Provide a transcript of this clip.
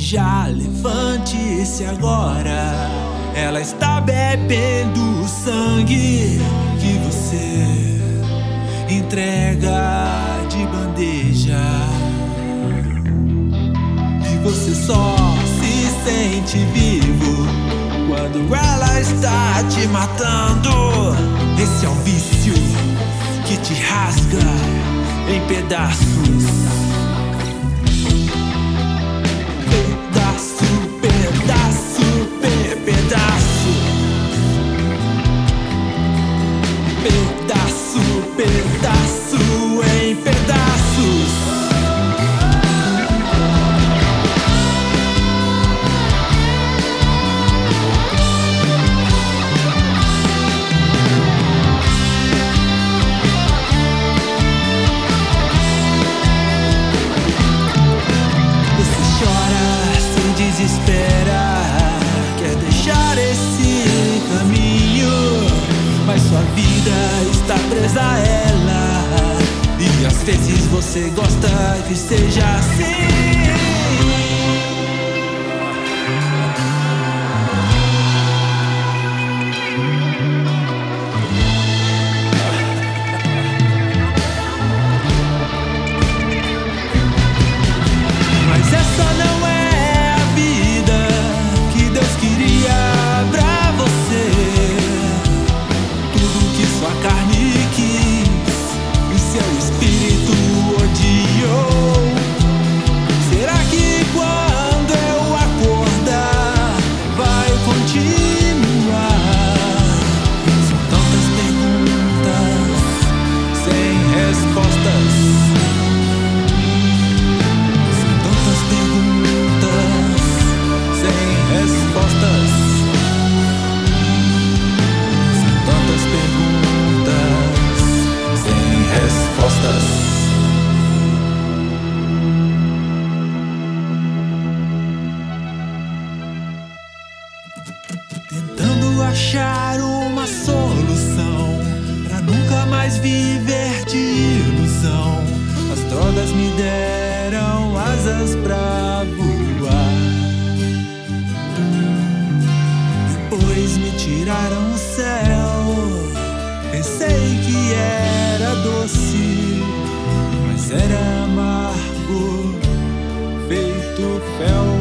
já, levante-se agora. Ela está bebendo o sangue que você entrega de bandeja. E você só se sente vivo quando ela está te matando. Esse é o vício que te rasga em pedaços. pedaço em pedaços. Vezes você gosta que seja assim. Achar uma solução para nunca mais viver de ilusão. As drogas me deram asas pra voar. Depois me tiraram o céu. Pensei que era doce, mas era amargo, feito fel.